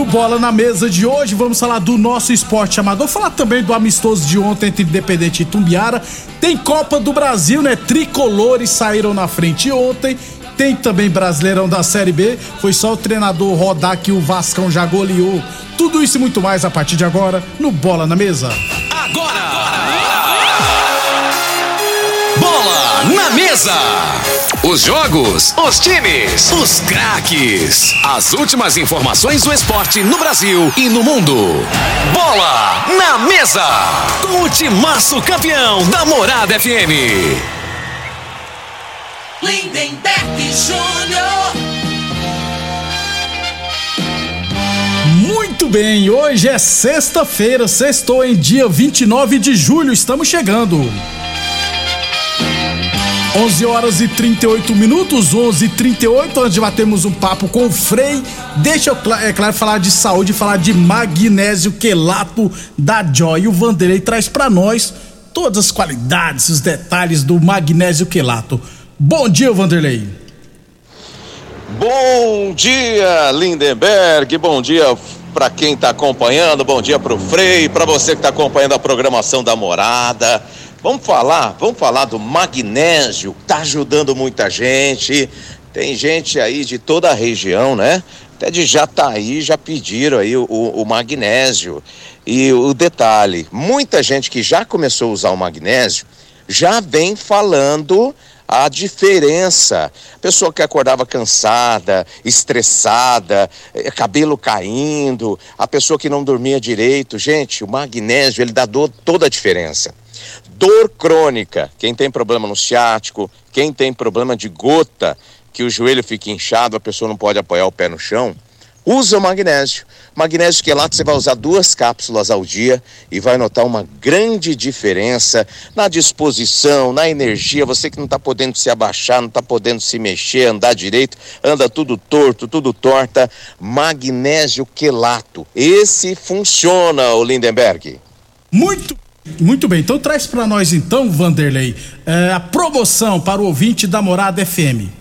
No Bola na Mesa de hoje, vamos falar do nosso esporte amador, falar também do amistoso de ontem entre Independente e Tumbiara. Tem Copa do Brasil, né? Tricolores saíram na frente ontem. Tem também Brasileirão da Série B. Foi só o treinador rodar que o Vascão já goleou. Tudo isso e muito mais a partir de agora no Bola na Mesa. Agora! Na mesa! Os jogos, os times, os craques. As últimas informações do esporte no Brasil e no mundo. Bola na mesa! Com o timaço campeão da Morada FM. Lindenberg Júnior. Muito bem, hoje é sexta-feira, sextou em dia 29 de julho, estamos chegando. 11 horas e 38 minutos, 11 e 38 onde batemos um papo com o Frei. Deixa eu, é claro, falar de saúde, falar de magnésio quelato da Joy. O Vanderlei traz pra nós todas as qualidades, os detalhes do magnésio quelato. Bom dia, Vanderlei. Bom dia, Lindenberg. Bom dia para quem está acompanhando. Bom dia para o Frei, para você que está acompanhando a programação da Morada. Vamos falar, vamos falar do magnésio. Tá ajudando muita gente. Tem gente aí de toda a região, né? Até de Jataí já pediram aí o, o magnésio. E o detalhe, muita gente que já começou a usar o magnésio já vem falando a diferença. Pessoa que acordava cansada, estressada, eh, cabelo caindo, a pessoa que não dormia direito. Gente, o magnésio, ele dá toda a diferença. Dor crônica, quem tem problema no ciático, quem tem problema de gota, que o joelho fica inchado, a pessoa não pode apoiar o pé no chão, usa o magnésio. Magnésio quelato você vai usar duas cápsulas ao dia e vai notar uma grande diferença na disposição, na energia. Você que não está podendo se abaixar, não está podendo se mexer, andar direito, anda tudo torto, tudo torta. Magnésio quelato. Esse funciona, o Lindenberg. Muito, muito bem. Então traz pra nós então, Vanderlei, eh, a promoção para o ouvinte da Morada FM.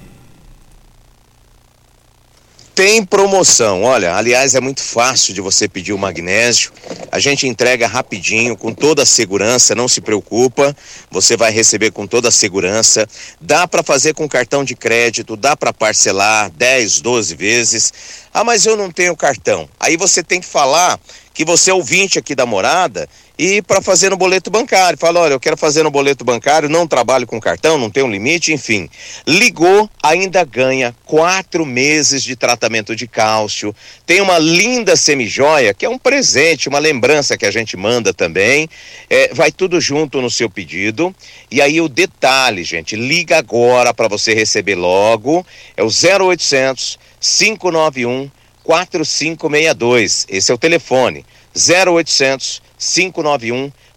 Tem promoção, olha, aliás é muito fácil de você pedir o magnésio. A gente entrega rapidinho, com toda a segurança, não se preocupa. Você vai receber com toda a segurança. Dá para fazer com cartão de crédito, dá para parcelar 10, 12 vezes. Ah, mas eu não tenho cartão. Aí você tem que falar que você é ouvinte aqui da morada e para fazer no boleto bancário. Fala, olha, eu quero fazer no boleto bancário, não trabalho com cartão, não tenho limite, enfim. Ligou, ainda ganha quatro meses de tratamento de cálcio. Tem uma linda semijoia, que é um presente, uma lembrança que a gente manda também. É, vai tudo junto no seu pedido. E aí o detalhe, gente, liga agora para você receber logo. É o 0800 591 4562. Esse é o telefone. 0800 591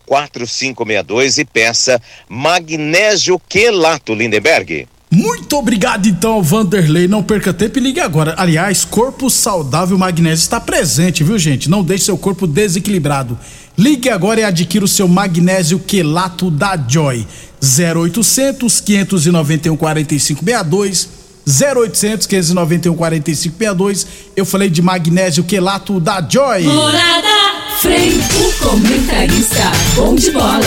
4562 e peça magnésio quelato Lindenberg. Muito obrigado então, Vanderlei. Não perca tempo e ligue agora. Aliás, corpo saudável magnésio está presente, viu, gente? Não deixe seu corpo desequilibrado. Ligue agora e adquira o seu magnésio quelato da Joy. 0800 591 4562 0800 591 4562. Eu falei de magnésio quelato da Joy. Morada Frei, o comentarista bom de bola.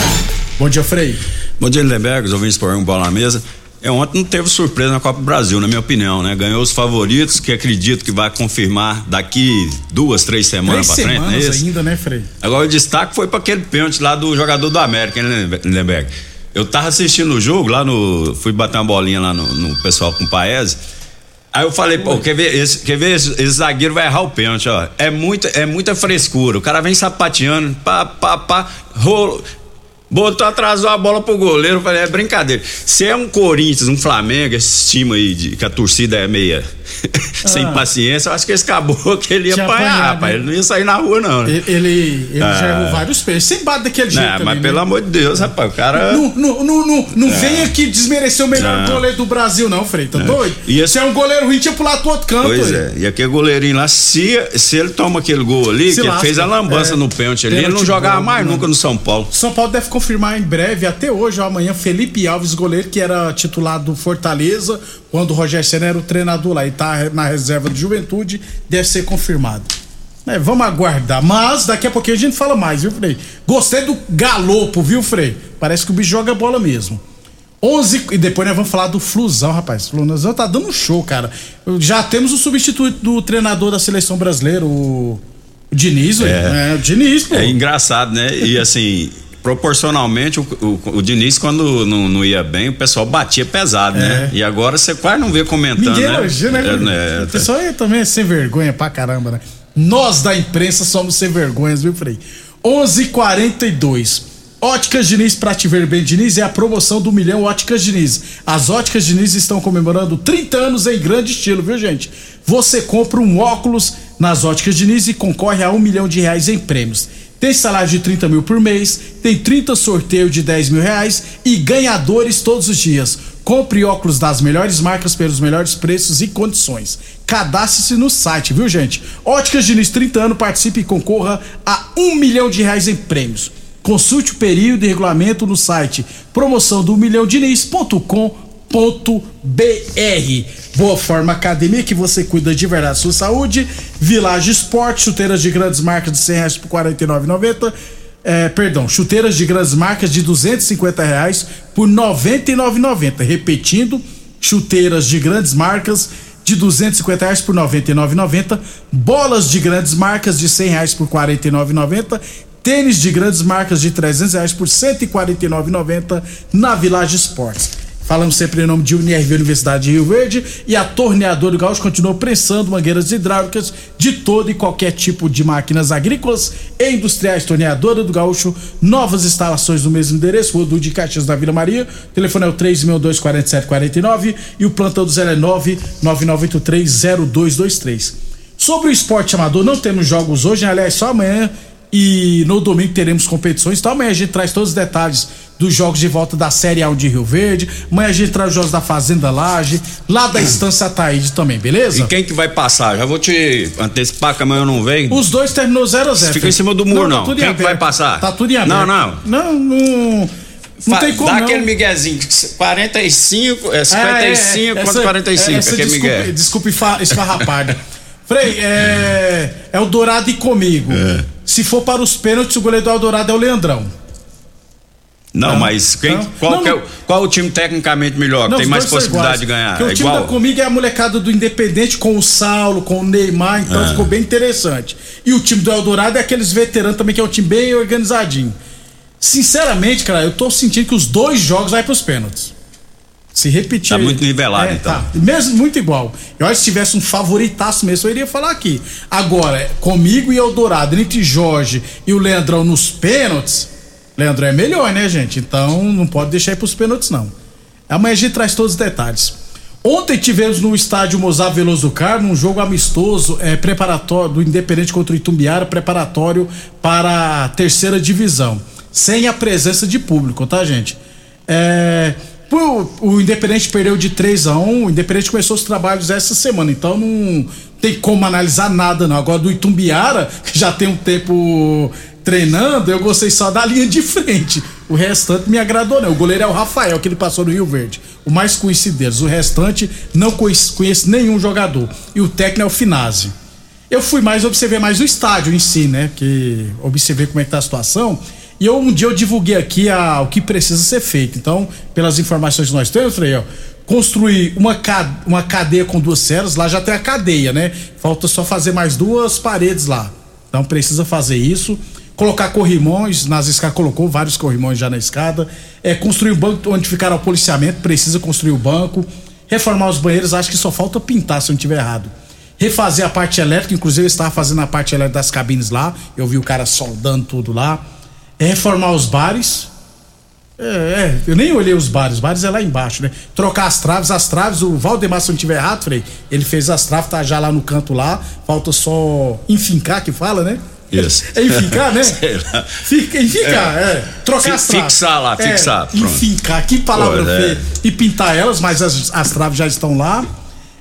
Bom dia, Frei. Bom dia, Lindenberg, os ouvintes por um bola na mesa. É, ontem não teve surpresa na Copa do Brasil, na minha opinião, né? Ganhou os favoritos, que acredito que vai confirmar daqui duas, três semanas Três pra frente, não é semanas isso? ainda, né, Frei? Agora o destaque foi para aquele pênalti lá do jogador do América, hein, Lindenberg? Eu tava assistindo o jogo lá no. Fui bater uma bolinha lá no, no pessoal com o Paese. Aí eu falei, pô, quer ver, esse, quer ver esse, esse zagueiro vai errar o pênalti, ó. É muita, é muita frescura. O cara vem sapateando, pá, pá, pá, rolo. Botou, atrasou a bola pro goleiro, eu falei, é brincadeira. Se é um Corinthians, um Flamengo, esse time aí de, que a torcida é meia sem paciência, eu acho que esse caboclo que ele ia Ah. Apanhar, apanhado, rapaz. né? Ele não ia sair na rua, não. né? Ele, ele, ele Ah. já errou vários peixes. Sempre bate daquele jeito. Não, mas pelo né? amor de Deus, rapaz, o cara. Não, não, não, não, não vem aqui desmerecer o melhor Não. goleiro do Brasil, não, Frei. Tá doido? E esse- Se é um goleiro ruim, tinha pular pro outro canto. Pois aí. é, e aquele goleirinho lá, se, se ele toma aquele gol ali, Se que ele lasca. fez a lambança É. no pênalti ali, ele não jogava mais né? nunca no São Paulo. São Paulo deve confirmar em breve, até hoje ou amanhã, Felipe Alves, goleiro que era titular do Fortaleza, quando o Rogério Senna era o treinador lá e tá na reserva de juventude, deve ser confirmado. É, vamos aguardar. Mas daqui a pouquinho a gente fala mais, viu, Frei? Gostei do galopo, viu, Frei? Parece que o bicho joga bola mesmo. 11 e depois nós vamos falar do Flusão, rapaz. O Flusão tá dando um show, cara. Já temos o substituto do treinador da seleção brasileira, o, o Diniz, velho. É. o Diniz, pô. É engraçado, né? E assim, proporcionalmente, o, o, o Diniz, quando não, não ia bem, o pessoal batia pesado, né? E agora você quase não vê comentando, É. Ninguém né? elogia, né? É, né? O pessoal aí também é sem vergonha pra caramba, né? Nós da imprensa somos sem vergonhas, viu, Frei? 11:42. Óticas Diniz pra te ver bem, Diniz é a promoção do Milhão Óticas Diniz. As Óticas Diniz estão comemorando 30 anos em grande estilo, viu, gente? Você compra um óculos nas Óticas Diniz e concorre a um milhão de reais em prêmios. Tem salário de 30 mil por mês, tem 30 sorteio de 10 mil reais e ganhadores todos os dias. Compre óculos das melhores marcas pelos melhores preços e condições. Cadastre-se no site, viu, gente? Óticas Diniz 30 anos, participe e concorra a um milhão de reais em prêmios. Consulte o período e regulamento no site promoção do milhão Boa Forma Academia, que você cuida de verdade da sua saúde. Village Sport, chuteiras de grandes marcas de 100 reais por R$ 49,90. É, perdão, chuteiras de grandes marcas de 250 reais por R$ 99,90. Repetindo, chuteiras de grandes marcas de 250 reais por R$ 99,90. Bolas de grandes marcas de 100 reais por R$ 49,90. Tênis de grandes marcas de 300 reais por R$ 149,90 na Village Sports. Falamos sempre em nome de Unirv Universidade de Rio Verde e a Torneadora do Gaúcho continua prensando mangueiras hidráulicas de todo e qualquer tipo de máquinas agrícolas e industriais. Torneadora do Gaúcho, novas instalações no mesmo endereço, Rua de Caxias da Vila Maria. O telefone é o 3624749 e o plantão do 0 é 999830223. Sobre o esporte amador, não temos jogos hoje, aliás, só amanhã e no domingo teremos competições. Então amanhã a gente traz todos os detalhes dos jogos de volta da Série A de Rio Verde. Amanhã a gente traz os jogos da Fazenda Laje, lá da Estância Taíde também, beleza? E quem que vai passar? Já vou te antecipar que amanhã eu não venho. Os dois terminou 0x0. Fica em cima do muro, não. tudo em Quem que vai passar? Tá tudo em Não, aberto. não. Não, não. Não Fa- tem como Dá não. aquele miguezinho, 45, é 55 contra essa- 45, essa aquele desculpe, migué. desculpe fa- esfarrapada. Frei, é, é o Dourado e comigo. É. Se for para os pênaltis, o goleiro do Eldorado é o Leandrão. Não, Não, mas quem, não. qual, Não, é qual o time tecnicamente melhor, tem mais possibilidade iguais. de ganhar? Porque É o time igual? da Comigo é a molecada do Independente com o Saulo, com o Neymar, então É. ficou bem interessante. E o time do Eldorado é aqueles veteranos também, que é um time bem organizadinho. Sinceramente, cara, eu tô sentindo que os dois jogos vai pros pênaltis. Se repetir. Tá muito nivelado, É, então. Tá, mesmo muito igual. Eu acho que se tivesse um favoritaço mesmo, eu iria falar aqui. Agora, comigo e Eldorado, entre Jorge e o Leandrão nos pênaltis, Leandrão é melhor, né, gente? Então não pode deixar ir pros pênaltis, não. Amanhã a gente traz todos os detalhes. Ontem tivemos no estádio Mozart Veloso do Carmo um jogo amistoso é, preparatório do Independente contra o Itumbiara, preparatório para a terceira divisão. sem a presença de público, tá, gente? É, o, o Independente perdeu de 3 a 1 o Independente começou os trabalhos essa semana, então não tem como analisar nada, não. Agora do Itumbiara, que já tem um tempo treinando, eu gostei só da linha de frente. O restante me agradou, não. O goleiro é o Rafael, que ele passou no Rio Verde. O mais conhecido deles. O restante, não conheço, conheço nenhum jogador. E o técnico é o Finazzi. Eu fui mais, observei mais o estádio em si, né? Que observei como é que tá a situação. E eu, um dia eu divulguei aqui a, o que precisa ser feito. Então, pelas informações que nós temos, falei, ó, construir uma, uma cadeia com duas celas, lá já tem a cadeia, né? Falta só fazer mais duas paredes lá. Então precisa fazer isso. Colocar corrimões nas escadas, colocou vários corrimões já na escada. É, construir o banco onde ficará o policiamento, precisa construir o banco. Reformar os banheiros, acho que só falta pintar, se eu não estiver errado. Refazer a parte elétrica, inclusive eu estava fazendo a parte elétrica das cabines lá. Eu vi o cara soldando tudo lá. É reformar os bares. É, é, eu nem olhei os bares, os bares é lá embaixo, né? Trocar as traves, as traves, o Valdemar, se não tiver errado, Frei, ele fez as traves, tá já lá no canto lá, falta só enfincar, que fala, né? Isso. É enfincar, né? Fica, enfincar, é. é. Trocar as traves. Fixar lá, é, fixar. Pronto. Enfincar, que palavra Pô, feia. E pintar elas, mas as, as traves já estão lá.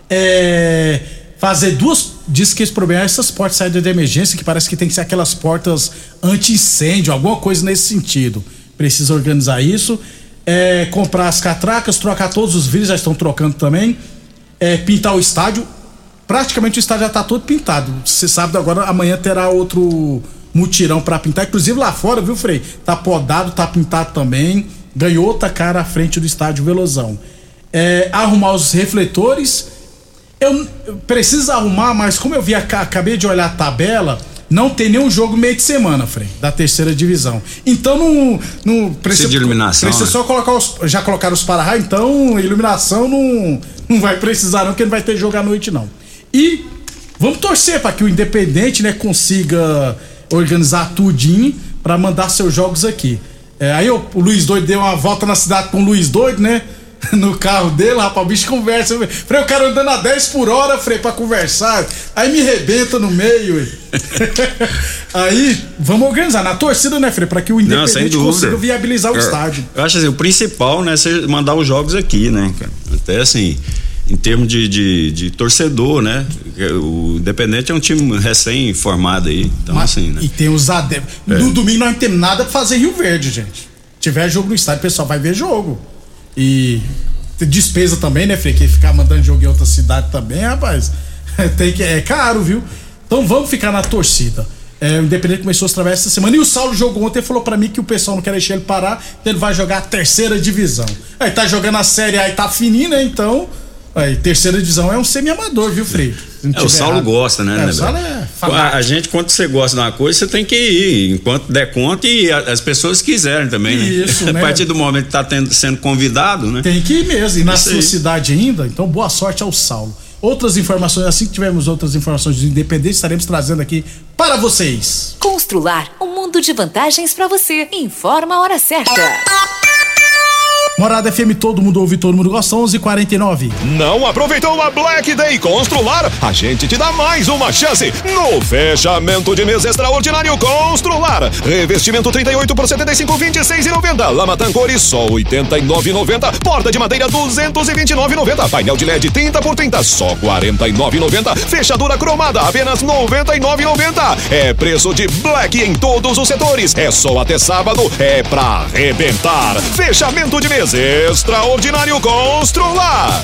É fazer duas. Diz que esse problema é essas portas saídas de emergência, que parece que tem que ser aquelas portas anti-incêndio, alguma coisa nesse sentido. Precisa organizar isso. É, comprar as catracas, trocar todos os vidros, já estão trocando também. É, pintar o estádio. Praticamente o estádio já está todo pintado. Você sabe agora, amanhã terá outro mutirão para pintar. Inclusive lá fora, viu, Frei? Tá podado, tá pintado também. Ganhou outra cara à frente do estádio Velozão. É, arrumar os refletores eu, preciso arrumar, mas como eu vi, acabei de olhar a tabela, não tem nenhum jogo meio de semana, Frei, da terceira divisão. Então não. não precisa de iluminação. Precisa né? só colocar os. Já colocaram os para então iluminação não, não vai precisar, não, porque não vai ter jogo à noite, não. E vamos torcer para que o Independente, né, consiga organizar tudinho para mandar seus jogos aqui. É, aí o, Luiz Doido deu uma volta na cidade com o Luiz Doido, né? no carro dele, rapaz, o bicho conversa. Frei, o cara andando a 10 por hora, Frei, pra conversar. Aí me rebenta no meio. aí, vamos organizar. Na torcida, né, Frei? Pra que o Independente Não, consiga viabilizar o eu, estádio. Eu acho assim, o principal, né, é mandar os jogos aqui, né, cara? Até assim em termos de, de, de, torcedor, né? O Independente é um time recém-formado aí. Então, Mas, assim, né? E tem os adeptos. É. No domingo nós não temos nada pra fazer em Rio Verde, gente. Se tiver jogo no estádio, o pessoal vai ver jogo. E despesa também, né, Frei? Que ficar mandando jogo em outra cidade também, rapaz. Tem que, é caro, viu? Então vamos ficar na torcida. É, o Independente começou a trabalhar essa semana. E o Saulo jogou ontem e falou para mim que o pessoal não quer deixar ele parar, então ele vai jogar a terceira divisão. Aí tá jogando a série A e tá fininho, né? Então Aí, terceira divisão é um semi-amador, viu, Frei? É, o Saulo errado. gosta, né, é, né? O Saulo é a, a, gente, quando você gosta de uma coisa, você tem que ir, enquanto der conta e a, as pessoas quiserem também, né? Isso, né? A partir do momento que tá tendo, sendo convidado, né? Tem que ir mesmo. E na Isso sua aí. cidade ainda, então boa sorte ao Saulo. Outras informações, assim que tivermos outras informações de independência, estaremos trazendo aqui para vocês. Constrular um mundo de vantagens para você. Informa a hora certa. Morada FM, todo mundo ouve, todo mundo gosta, 11 49 Não aproveitou a Black Day Constrular? A gente te dá mais uma chance no fechamento de mês extraordinário Constrular. Revestimento 38 por 75, 26 e 90. Lama Tancori só 89,90. Porta de madeira 229,90. Painel de LED 30 por 30 só 49,90. Fechadura cromada apenas 99,90. É preço de Black em todos os setores. É só até sábado, é pra arrebentar. Fechamento de mês Extraordinário Constrular.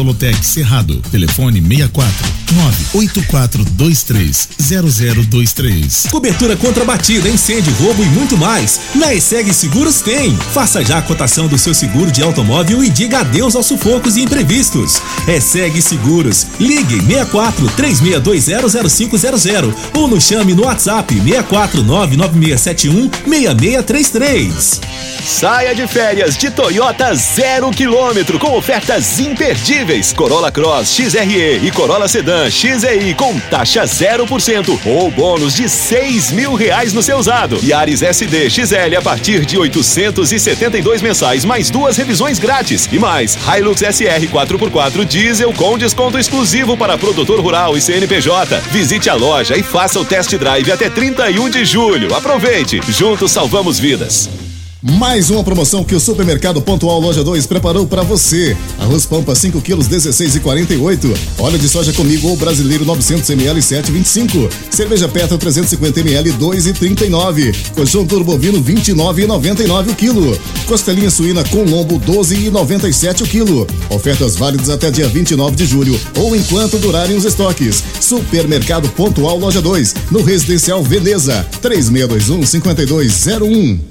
Solotec Cerrado. Telefone 64 984230023. Cobertura contra batida, incêndio, roubo e muito mais. Na ESEG Seguros tem. Faça já a cotação do seu seguro de automóvel e diga adeus aos sufocos e imprevistos. ESEG Seguros. Ligue 64 36200500 ou nos chame no WhatsApp 64 99671 6633. Saia de férias de Toyota zero quilômetro com ofertas imperdíveis. Corolla Cross XRE e Corolla Sedan XEI com taxa 0% ou bônus de seis mil reais no seu usado. Yaris SD XL a partir de 872 mensais mais duas revisões grátis e mais Hilux SR 4x4 diesel com desconto exclusivo para produtor rural e CNPJ. Visite a loja e faça o test drive até 31 de julho. Aproveite, juntos salvamos vidas. Mais uma promoção que o Supermercado Pontual Loja 2 preparou para você. Arroz pampa 5 quilos 16 e 48. Óleo de soja comigo ou brasileiro 900 ml 7,25. Cerveja Petra 350 ml 2,39. Colchão turbo bovino 29,99 o quilo. Costelinha suína com lombo 12,97 o quilo. Ofertas válidas até dia 29 de julho ou enquanto durarem os estoques. Supermercado Pontual Loja 2 no Residencial Veneza 3621 5201.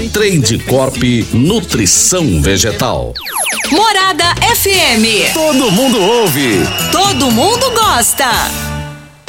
Trade Corp Nutrição Vegetal. Morada FM. Todo mundo ouve. Todo mundo gosta.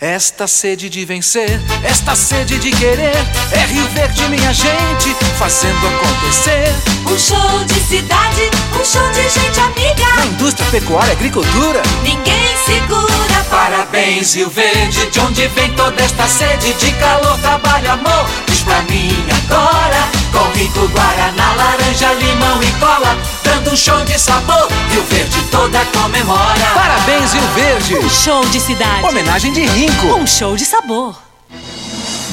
Esta sede de vencer, esta sede de querer, é Rio Verde, minha gente, fazendo acontecer. Um show de cidade, um show de gente amiga. Na indústria, pecuária, agricultura, ninguém segura. Parabéns, Rio Verde, de onde vem toda esta sede de calor, trabalho, amor? Diz pra mim agora, com rico guaraná, laranja, limão e cola, dando um show de sabor. Rio Verde toda comemora. Parabéns, Rio Verde. Um show de cidade. Homenagem de Rinco. Um show de sabor.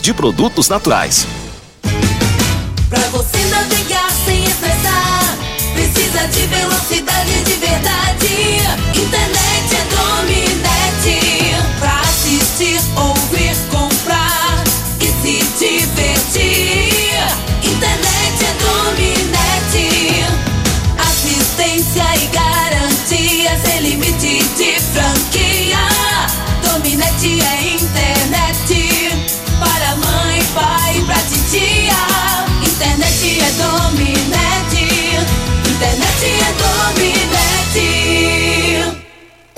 de produtos naturais. Pra você navegar sem estressar, precisa de velocidade de verdade.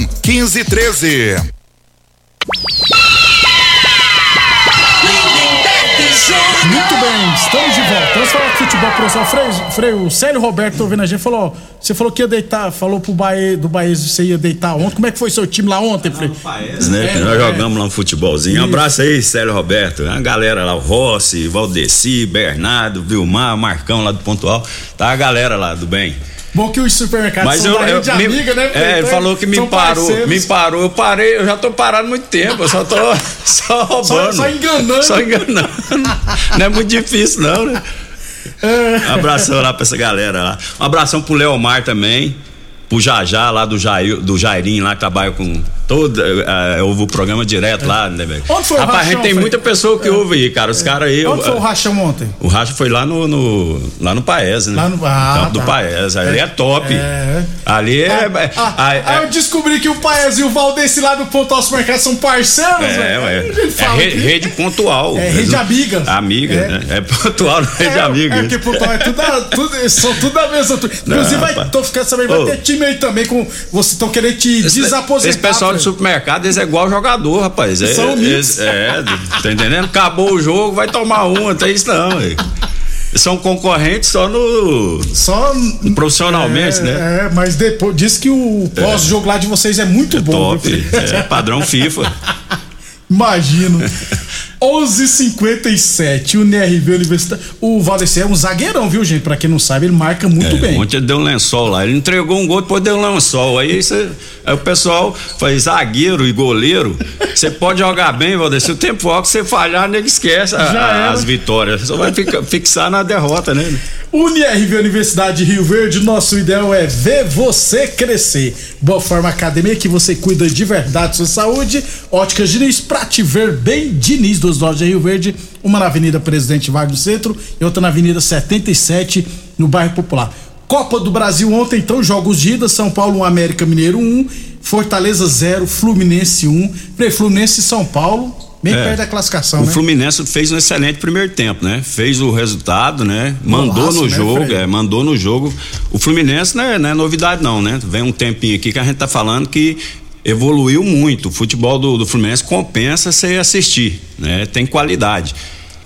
1513. Muito bem, estamos de volta. Vamos falar de futebol profissional. Freio, Freio, o Célio Roberto tô ouvindo a gente, falou, você falou que ia deitar, falou pro Bahia, do Bahia que você ia deitar ontem. Como é que foi seu time lá ontem, Freio? né? É, Nós é. jogamos lá um futebolzinho. Um abraço aí, Célio Roberto. A galera lá, o Rossi, Valdeci, Bernardo, Vilmar, Marcão lá do Pontual. Tá a galera lá do bem. Bom que os supermercados Mas são eu, da eu rede me- amiga, né? É, ele falou que me parou, parceiros. me parou. Eu parei, eu já tô parado muito tempo. Eu só tô só roubando. só enganando. Só enganando. Não é muito difícil, não, né? Um abração lá pra essa galera lá. Um abração pro Leomar também. Pro Jajá lá do, Jair, do Jairinho lá que trabalha com todo. eh, ouve o programa direto lá, né, velho? Onde foi o Rapaz, a gente tem Fred? muita pessoa que ouve aí, cara. Os caras aí. Onde foi o eh, rachão ontem? o Racha foi lá no, no- lá no Paes, né? Lá no- ah, campo do tá. Paes. Ali é, top. É. Ali é. é- Ah, ah, é- aí eu descobri que o Paes e o Valdeci lá do Ponto Alto Mercado são parceiros, É, velho. gente É que- rede pontual. É, rede amiga. Amiga, É. né? É pontual, é rede É, amiga. É, porque Pontual é tudo, tudo, são tudo da mesma. Inclusive, vai, rapaz. tô ficando sabendo, vai ter time aí também com. Vocês estão querendo te desaposentar. Esse pessoal Fred. supermercado, eles é igual jogador, rapaz. É, São eles- é, tá entendendo? Acabou o jogo, vai tomar um, não tem isso não. velho. São concorrentes só no. Só. Profissionalmente, é, né? É, mas depois diz que o pós-jogo lá de vocês é muito bom. Top. É, padrão FIFA. Imagino. 11:57 o NRV Universitário. O Valdeci é um zagueirão, viu, gente? Pra quem não sabe, ele marca muito É, bem. Ontem ele deu um lençol lá. Ele entregou um gol, depois deu um lençol. Aí, cê- aí o pessoal faz zagueiro e goleiro. Você pode jogar bem, Valdeci. O tempo que você falhar, nego esquece a- as vitórias. Só vai ficar- fixar na derrota, né? UniRV Universidade de Rio Verde, nosso ideal é ver você crescer. Boa Forma Academia, que você cuida de verdade sua saúde. Óticas Diniz, pra te ver bem, Diniz dos lojas de Rio Verde. Uma na Avenida Presidente Vargas do Centro e outra na Avenida 77, no bairro Popular. Copa do Brasil ontem, então, jogos de ida, São Paulo 1, América Mineiro 1, Fortaleza 0, Fluminense 1. Falei, Fluminense e São Paulo, bem É. perto da classificação, O né? Fluminense fez um excelente primeiro tempo, né? Fez o resultado, né? Mandou Golaço, no né, jogo, é, mandou no jogo. O Fluminense não é, não é novidade não, né? Vem um tempinho aqui que a gente tá falando que evoluiu muito. O futebol do, do Fluminense compensa você assistir, né? Tem qualidade.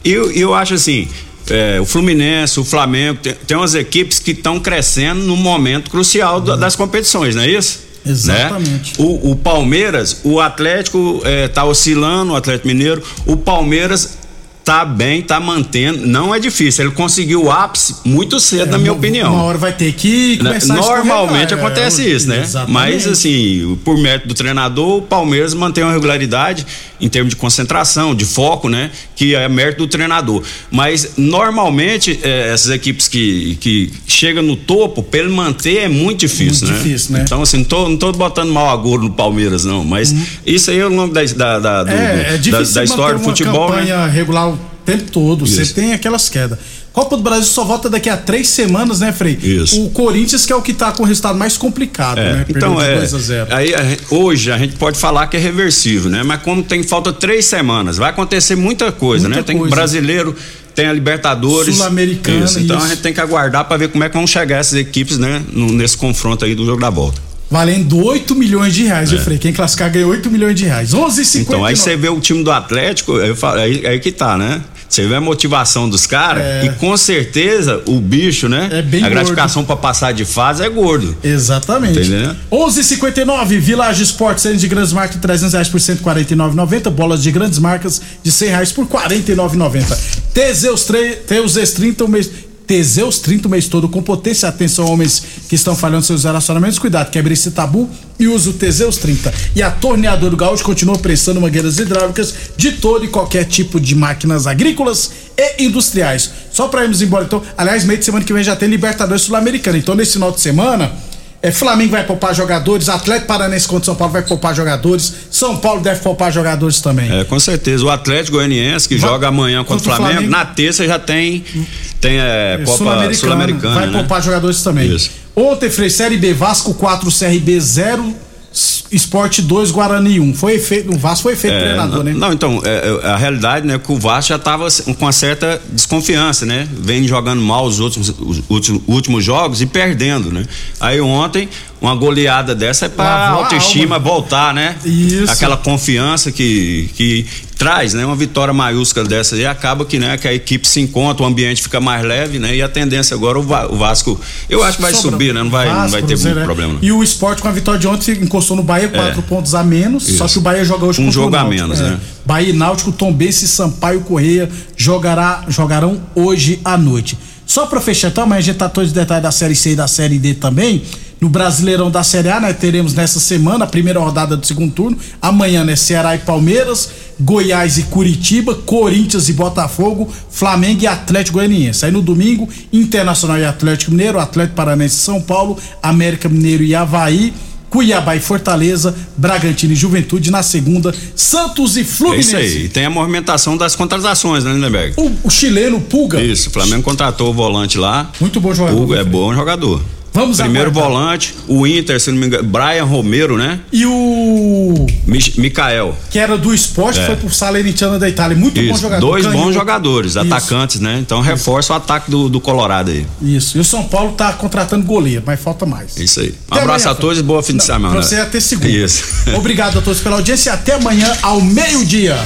E eu, eu acho assim, é, o Fluminense, o Flamengo, tem, tem umas equipes que estão crescendo no momento crucial da- das competições, não é isso? Exatamente. Né? O, o Palmeiras, o Atlético eh, tá oscilando, o Atlético Mineiro, o Palmeiras tá bem, tá mantendo, não é difícil, ele conseguiu o ápice muito cedo, na minha Uma- opinião. Uma hora vai ter que Né? começar a Normalmente escorregar, acontece é, isso, né? exatamente. Mas assim, por mérito do treinador, o Palmeiras mantém uma regularidade em termos de concentração, de foco, né? Que é mérito do treinador. Mas normalmente eh, essas equipes que, que chegam no topo, pra ele manter é muito difícil, Muito né? difícil, né? Então assim, não tô, não tô botando mau agouro no Palmeiras, não. Mas isso aí é o longo da, da, da, do- Uhum. É, é da, da história do futebol, né? regular tempo todo. Você tem aquelas quedas. Copa do Brasil só volta daqui a três semanas, né, Frei? Isso. O Corinthians que é o que tá com o resultado mais complicado, É, né? Perdeu Então, de é, 2 a 0. aí a hoje a gente pode falar que é reversível, né? Mas como tem falta três semanas, vai acontecer muita coisa, Muita né? Tem coisa. brasileiro, tem a Libertadores, Sul-Americana. Então isso. a gente tem que aguardar para ver como é que vão chegar essas equipes, né? no- nesse confronto aí do jogo da volta. Valendo 8 milhões de reais, viu, Frei? Quem classificar ganha 8 milhões de reais. 11,59. É. Então aí você vê o time do Atlético, eu falo, aí, aí que tá, né? Você vê a motivação dos caras e com certeza o bicho, né? É bem a gratificação para passar de fase é gordo. Exatamente. Entendeu? 11:59 Village Esportes, série de grandes marcas, 300 reais por 149,90. Bolas de grandes marcas de 100 reais por 49,90. Teseus, Teus 30 o mês. Teseus 30 o mês todo com potência. Atenção, homens que estão falhando seus relacionamentos. Cuidado, quebre esse tabu e use o Teseus 30. E a Torneadora do Gaúcho continua prestando mangueiras hidráulicas de todo e qualquer tipo de máquinas agrícolas e industriais. Só para irmos embora, então. Aliás, meio de semana que vem já tem Libertadores Sul-Americana. Então, nesse final de semana. É, Flamengo vai poupar jogadores, Atlético Paranense contra São Paulo vai poupar jogadores, São Paulo deve poupar jogadores também. É, com certeza. O Atlético Goianiense, que Vai- joga amanhã contra, contra o Flamengo, Flamengo. na terça já tem, tem é, Copa Sul-Americana. vai né? poupar jogadores também. Isso. Ontem, Frei, Série B, Vasco 4, CRB 0, Esporte 2, Guarani 1. Foi efeito, o Vasco foi efeito É, treinador, não, né? Não, então, é, é, a realidade, né, que o Vasco já estava com uma certa desconfiança, né? Vem jogando mal os últimos, os últimos, últimos jogos e perdendo, né? Aí ontem, uma goleada dessa é para autoestima alma. voltar, né? Isso. Aquela confiança que, que traz, né? Uma vitória maiúscula dessa e acaba que, né, que a equipe se encontra, o ambiente fica mais leve, né? E a tendência agora, o, Va- o Vasco, eu acho que vai Sobra- subir, né? Não vai, não Vasco, vai ter muito né? problema. não. E o esporte com a vitória de ontem encostou no Bahia, quatro É. pontos a menos. Só Isso. que o Bahia joga hoje Um jogo a menos, é. né? Bahia e Náutico, Tombense Sampaio Correia jogará, jogarão hoje à noite. Só pra fechar então, amanhã a gente tá todos os detalhes da Série C e da Série D também. No Brasileirão da Série A, nós teremos nessa semana a primeira rodada do segundo turno. Amanhã, né? Ceará e Palmeiras, Goiás e Curitiba, Corinthians e Botafogo, Flamengo e Atlético Goianiense. Aí no domingo, Internacional e Atlético Mineiro, Atlético Paranense e São Paulo, América Mineiro e Havaí. Cuiabá e Fortaleza, Bragantino e Juventude na segunda, Santos e É Fluminense. isso aí. E tem a movimentação das contratações, né, Lindenberg? O, o chileno Pulga. Isso, o Flamengo contratou o volante lá. Muito bom jogador. Hugo é bom jogador. Vamos Primeiro aguardar. volante, o Inter, se não me engano, Brian Romero, né? E o Mi- Mikael. que era do esporte É. foi pro Salernitana da Itália. Muito bom Isso, jogador. dois bons jogadores, Isso. atacantes, né? Então reforça o ataque do, do Colorado aí. Isso. E o São Paulo tá contratando goleiro, mas falta mais. É isso aí. Um Até abraço amanhã, a todos e boa fim de Não, semana. Pra você até segunda. Isso. Obrigado a todos pela audiência e até amanhã ao meio-dia.